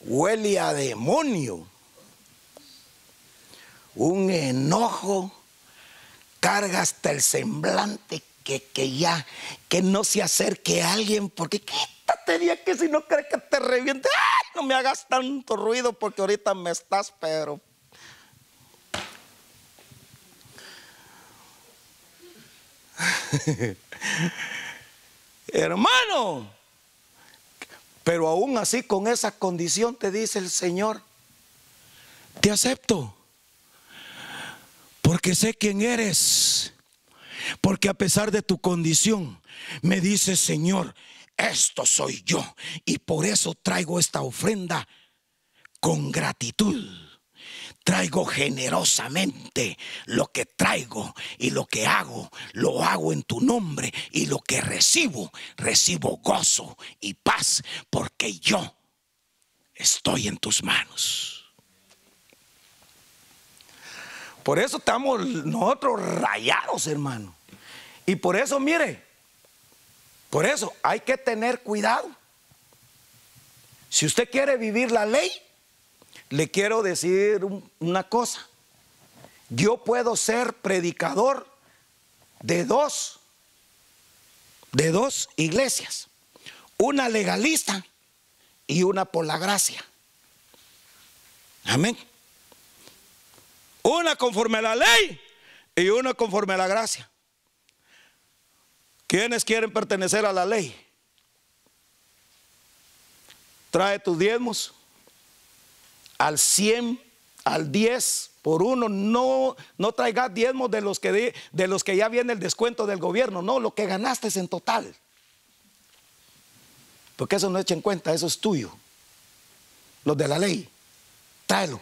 Huele a demonio. Un enojo carga hasta el semblante que, que ya, que no se acerque a alguien, porque quítate de que si no crees que te reviente, no me hagas tanto ruido porque ahorita me estás, pero Hermano, pero aún así con esa condición te dice el Señor, te acepto, porque sé quién eres, porque a pesar de tu condición, me dice Señor, esto soy yo, y por eso traigo esta ofrenda con gratitud traigo generosamente lo que traigo y lo que hago, lo hago en tu nombre y lo que recibo, recibo gozo y paz porque yo estoy en tus manos. Por eso estamos nosotros rayados, hermano. Y por eso, mire, por eso hay que tener cuidado. Si usted quiere vivir la ley, le quiero decir una cosa. Yo puedo ser predicador de dos, de dos iglesias. Una legalista y una por la gracia. Amén. Una conforme a la ley y una conforme a la gracia. ¿Quiénes quieren pertenecer a la ley? Trae tus diezmos al 100, al 10 por uno. No, no traigas diezmos de los, que de, los que ya viene el descuento del gobierno. No, lo que ganaste es en total. Porque eso no echa en cuenta, eso es tuyo. Los de la ley, tráelo.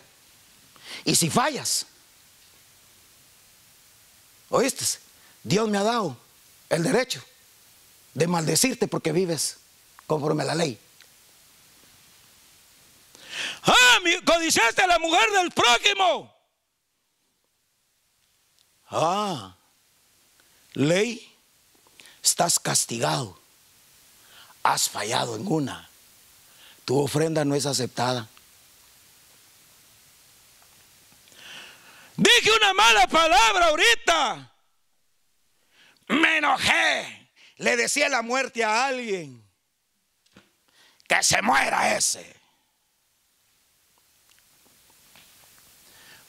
Y si fallas, oíste, Dios me ha dado el derecho de maldecirte porque vives conforme a la ley. Ah, codiciaste a la mujer del prójimo. Ah, ley, estás castigado. Has fallado en una. Tu ofrenda no es aceptada. Dije una mala palabra ahorita. Me enojé. Le decía la muerte a alguien. Que se muera ese.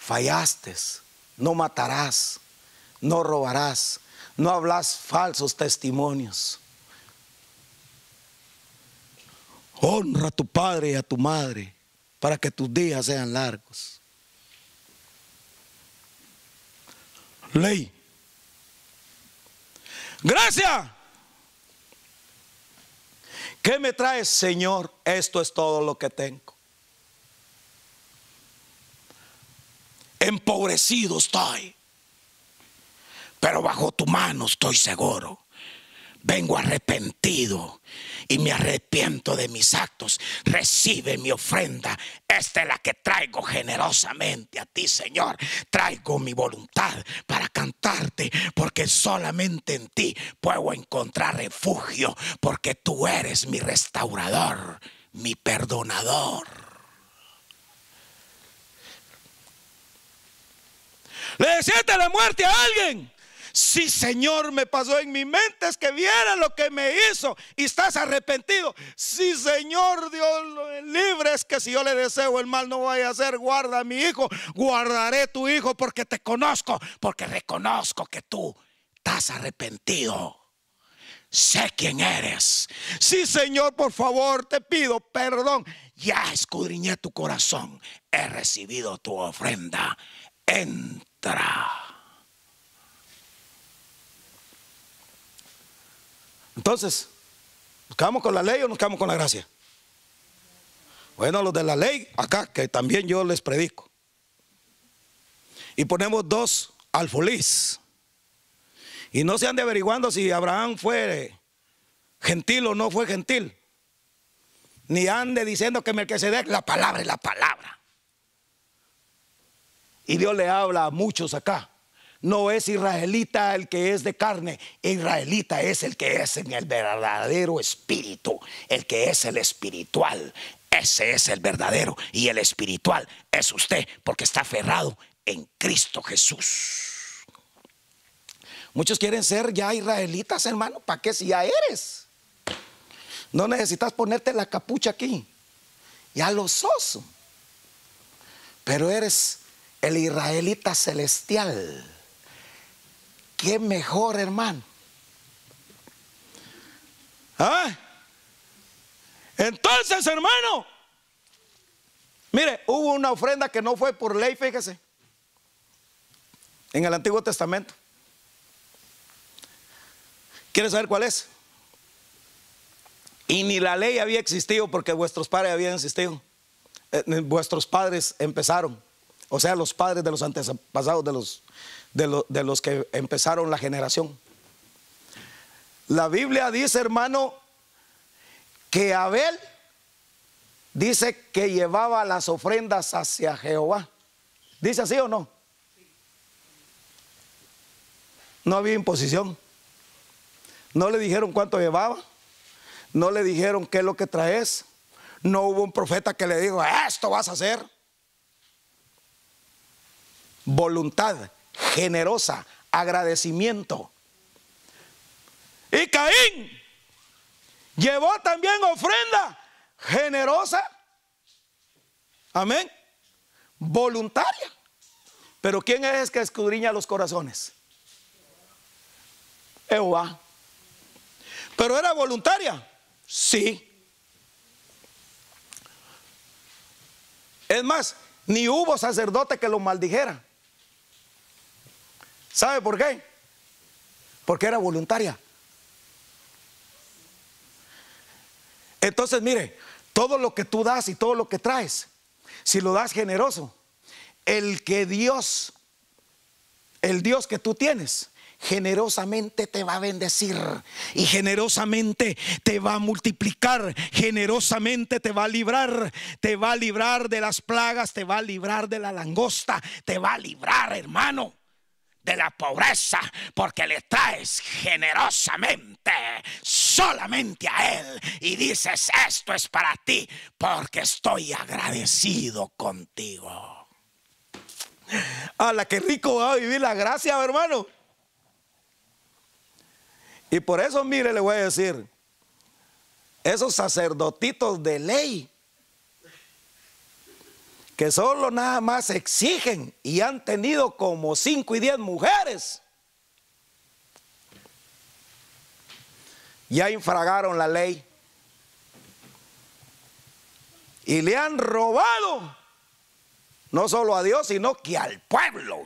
Fallaste, no matarás, no robarás, no hablas falsos testimonios. Honra a tu padre y a tu madre para que tus días sean largos. Ley. Gracias. ¿Qué me traes, Señor? Esto es todo lo que tengo. Empobrecido estoy, pero bajo tu mano estoy seguro. Vengo arrepentido y me arrepiento de mis actos. Recibe mi ofrenda. Esta es la que traigo generosamente a ti, Señor. Traigo mi voluntad para cantarte, porque solamente en ti puedo encontrar refugio, porque tú eres mi restaurador, mi perdonador. Le deseaste la muerte a alguien. Sí, Señor, me pasó en mi mente es que viera lo que me hizo y estás arrepentido. Sí, Señor, Dios libre es que si yo le deseo el mal no vaya a ser, guarda a mi hijo, guardaré tu hijo porque te conozco, porque reconozco que tú estás arrepentido. Sé quién eres. Sí, Señor, por favor, te pido perdón. Ya escudriñé tu corazón. He recibido tu ofrenda. En entonces, ¿nos quedamos con la ley o nos quedamos con la gracia? Bueno, los de la ley, acá, que también yo les predico. Y ponemos dos alfolís. Y no se ande averiguando si Abraham fue gentil o no fue gentil. Ni ande diciendo que Melquisedec, la palabra es la palabra. Y Dios le habla a muchos acá. No es israelita el que es de carne, israelita es el que es en el verdadero espíritu, el que es el espiritual. Ese es el verdadero y el espiritual es usted porque está aferrado en Cristo Jesús. Muchos quieren ser ya israelitas, hermano. ¿Para qué si ya eres? No necesitas ponerte la capucha aquí. Ya lo sos. Pero eres el israelita celestial. Qué mejor, hermano. ¿Ah? Entonces, hermano, mire, hubo una ofrenda que no fue por ley, fíjese, en el Antiguo Testamento. ¿Quiere saber cuál es? Y ni la ley había existido porque vuestros padres habían existido. Eh, vuestros padres empezaron. O sea, los padres de los antepasados, de los, de, los que empezaron la generación. La Biblia dice, hermano, que Abel dice que llevaba las ofrendas hacia Jehová. ¿Dice así o no? No había imposición. No le dijeron cuánto llevaba. No le dijeron qué es lo que traes. No hubo un profeta que le dijo, esto vas a hacer voluntad generosa, agradecimiento. Y Caín llevó también ofrenda generosa, amén, voluntaria. Pero ¿quién es que escudriña los corazones? Jehová. Pero era voluntaria, sí. Es más, ni hubo sacerdote que lo maldijera. ¿Sabe por qué? Porque era voluntaria. Entonces, mire, todo lo que tú das y todo lo que traes, si lo das generoso, el que Dios, el Dios que tú tienes, generosamente te va a bendecir y generosamente te va a multiplicar, generosamente te va a librar, te va a librar de las plagas, te va a librar de la langosta, te va a librar, hermano de la pobreza porque le traes generosamente solamente a Él y dices, esto es para ti porque estoy agradecido contigo. A la que rico va a vivir la gracia, hermano. Y por eso, mire, le voy a decir, esos sacerdotitos de ley que solo nada más exigen y han tenido como 5 y 10 mujeres. Ya infragaron la ley. Y le han robado no solo a Dios, sino que al pueblo.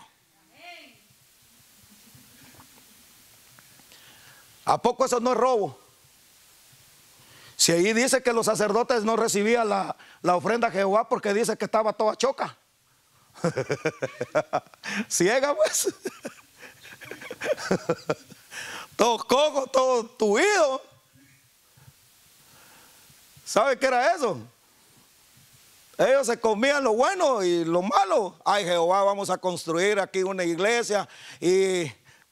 ¿A poco eso no es robo? Si ahí dice que los sacerdotes no recibían la, ofrenda a Jehová porque dice que estaba toda choca. Ciega pues. todo cojo, todo tuido. ¿Sabe qué era eso? Ellos se comían lo bueno y lo malo. Ay, Jehová, vamos a construir aquí una iglesia y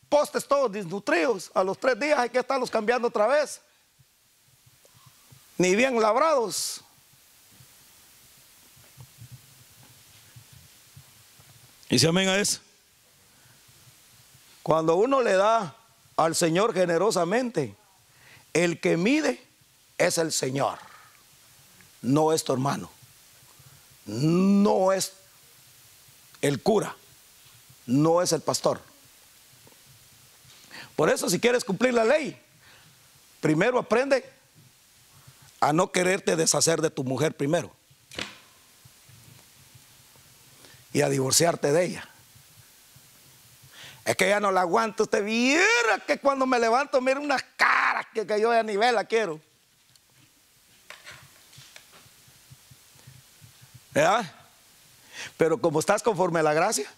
postes todos desnutridos. A los tres días hay que estarlos cambiando otra vez ni bien labrados. Y se amén a eso. Cuando uno le da al Señor generosamente, el que mide es el Señor, no es tu hermano, no es el cura, no es el pastor. Por eso si quieres cumplir la ley, primero aprende a no quererte deshacer de tu mujer primero y a divorciarte de ella. Es que ya no la aguanto. Usted viera que cuando me levanto, mira unas caras que, que yo a nivel la quiero. ¿Verdad? Pero como estás conforme a la gracia,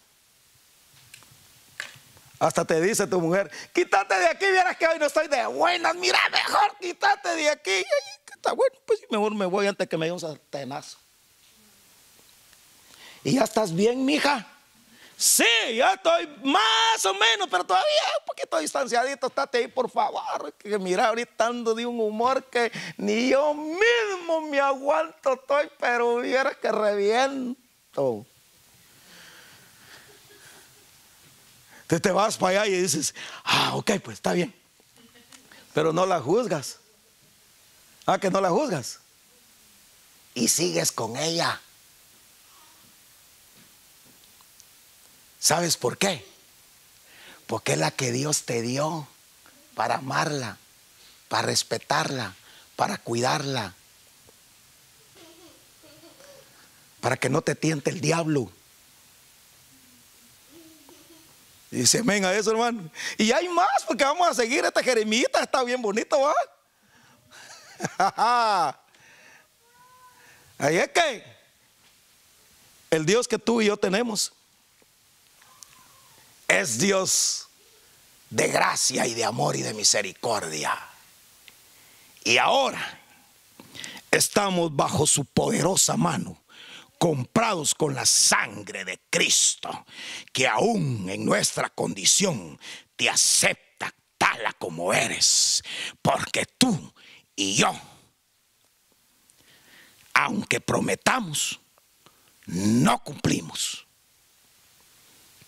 hasta te dice tu mujer, quítate de aquí, vieras que hoy no estoy de buenas, mira, mejor quítate de aquí bueno, pues mejor me voy antes que me dé un sartenazo. Y ya estás bien, mija. Sí, ya estoy más o menos, pero todavía un poquito distanciadito. Estate ahí, por favor. Que mira, ahorita ando de un humor que ni yo mismo me aguanto. Estoy, pero viera que reviento. Entonces te vas para allá y dices, ah, ok, pues está bien. Pero no la juzgas. Ah, que no la juzgas. Y sigues con ella. ¿Sabes por qué? Porque es la que Dios te dio para amarla, para respetarla, para cuidarla, para que no te tiente el diablo. Dice, amén a eso, hermano. Y hay más, porque vamos a seguir esta Jeremita, está bien bonito, ¿va? Ahí es que el Dios que tú y yo tenemos es Dios de gracia y de amor y de misericordia. Y ahora estamos bajo su poderosa mano, comprados con la sangre de Cristo, que aún en nuestra condición te acepta tal como eres, porque tú y yo, aunque prometamos, no cumplimos.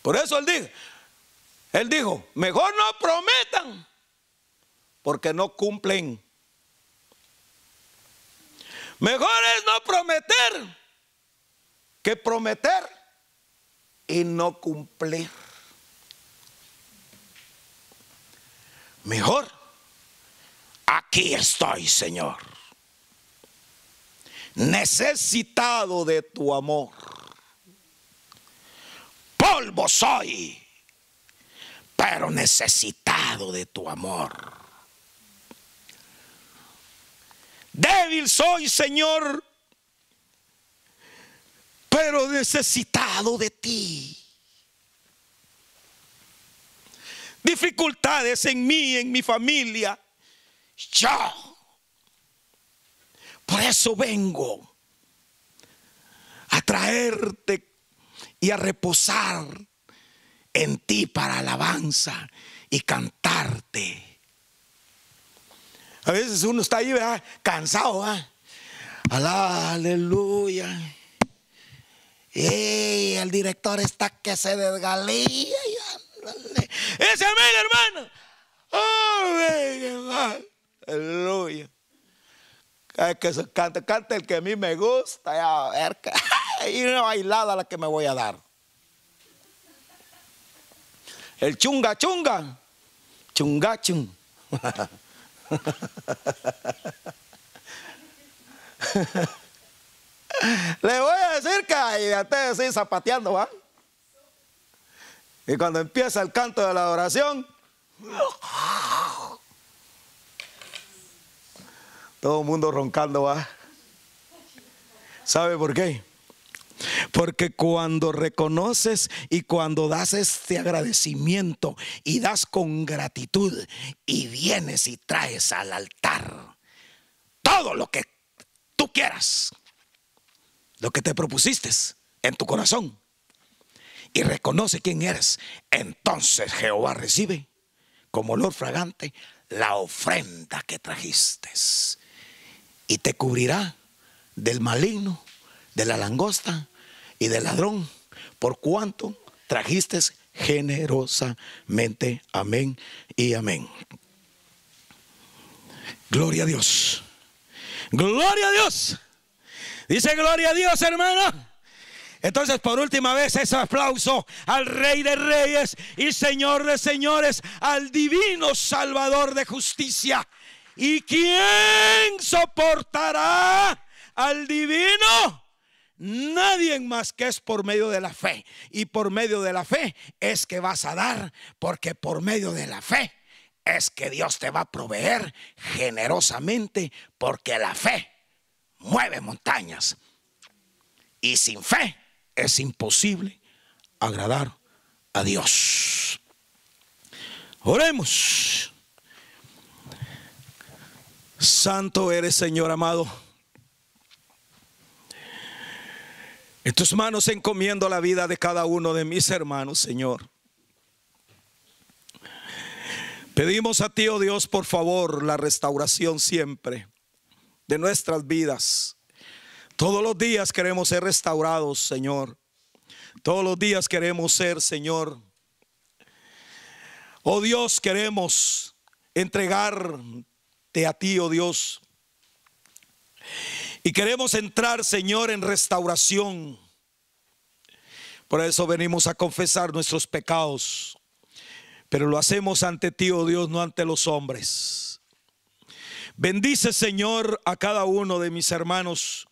Por eso él dijo, él dijo, mejor no prometan, porque no cumplen. Mejor es no prometer que prometer y no cumplir. Mejor, aquí estoy, Señor, necesitado de tu amor. Polvo soy, pero necesitado de tu amor. Débil soy, Señor, pero necesitado de ti. Dificultades en mí, en mi familia. Yo. Por eso vengo a traerte y a reposar en ti para alabanza y cantarte. A veces uno está ahí, ¿verdad? Cansado, ¿verdad? Aleluya. El director está que se desgalía. Ese amén, hermano. Oh, Aleluya. que se cante, el que a mí me gusta. Y una bailada la que me voy a dar. El chunga chunga. Chunga chung. Le voy a decir que ahí antes de zapateando, ¿va? Y cuando empieza el canto de la adoración, todo el mundo roncando, ¿va? ¿Sabe por qué? Porque cuando reconoces y cuando das este agradecimiento y das con gratitud y vienes y traes al altar todo lo que tú quieras, lo que te propusiste en tu corazón y reconoce quién eres, entonces Jehová recibe como olor fragante la ofrenda que trajiste y te cubrirá del maligno, de la langosta y del ladrón, por cuanto trajiste generosamente. Amén y amén. Gloria a Dios. Gloria a Dios. Dice gloria a Dios, hermano. Entonces, por última vez, ese aplauso al Rey de Reyes y Señor de Señores, al Divino Salvador de Justicia. ¿Y quién soportará al Divino? Nadie más que es por medio de la fe. Y por medio de la fe es que vas a dar, porque por medio de la fe es que Dios te va a proveer generosamente, porque la fe mueve montañas. Y sin fe es imposible agradar a Dios. Oremos. Santo eres, Señor amado. En tus manos encomiendo la vida de cada uno de mis hermanos, Señor. Pedimos a ti, oh Dios, por favor, la restauración siempre de nuestras vidas. Todos los días queremos ser restaurados, Señor. Todos los días queremos ser, Señor. Oh Dios, queremos entregarte a ti, oh Dios. Y queremos entrar, Señor, en restauración. Por eso venimos a confesar nuestros pecados. Pero lo hacemos ante ti, oh Dios, no ante los hombres. Bendice, Señor, a cada uno de mis hermanos.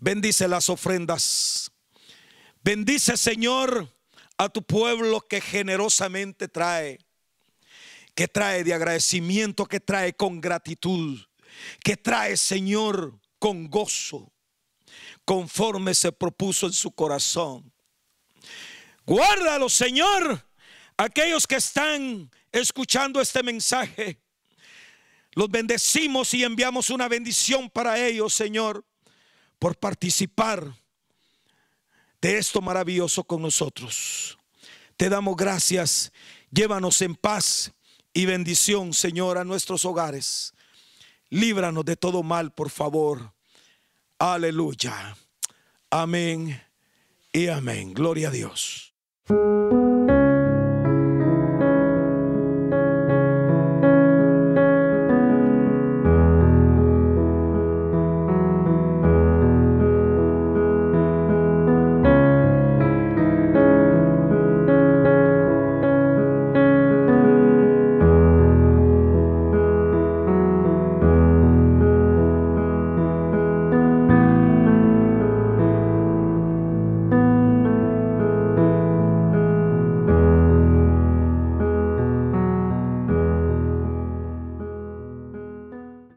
Bendice las ofrendas. Bendice, Señor, a tu pueblo que generosamente trae, que trae de agradecimiento, que trae con gratitud, que trae, Señor, con gozo, conforme se propuso en su corazón. Guárdalo, Señor, aquellos que están escuchando este mensaje. Los bendecimos y enviamos una bendición para ellos, Señor, por participar de esto maravilloso con nosotros. Te damos gracias. Llévanos en paz y bendición, Señor, a nuestros hogares. Líbranos de todo mal, por favor. Aleluya. Amén y amén. Gloria a Dios.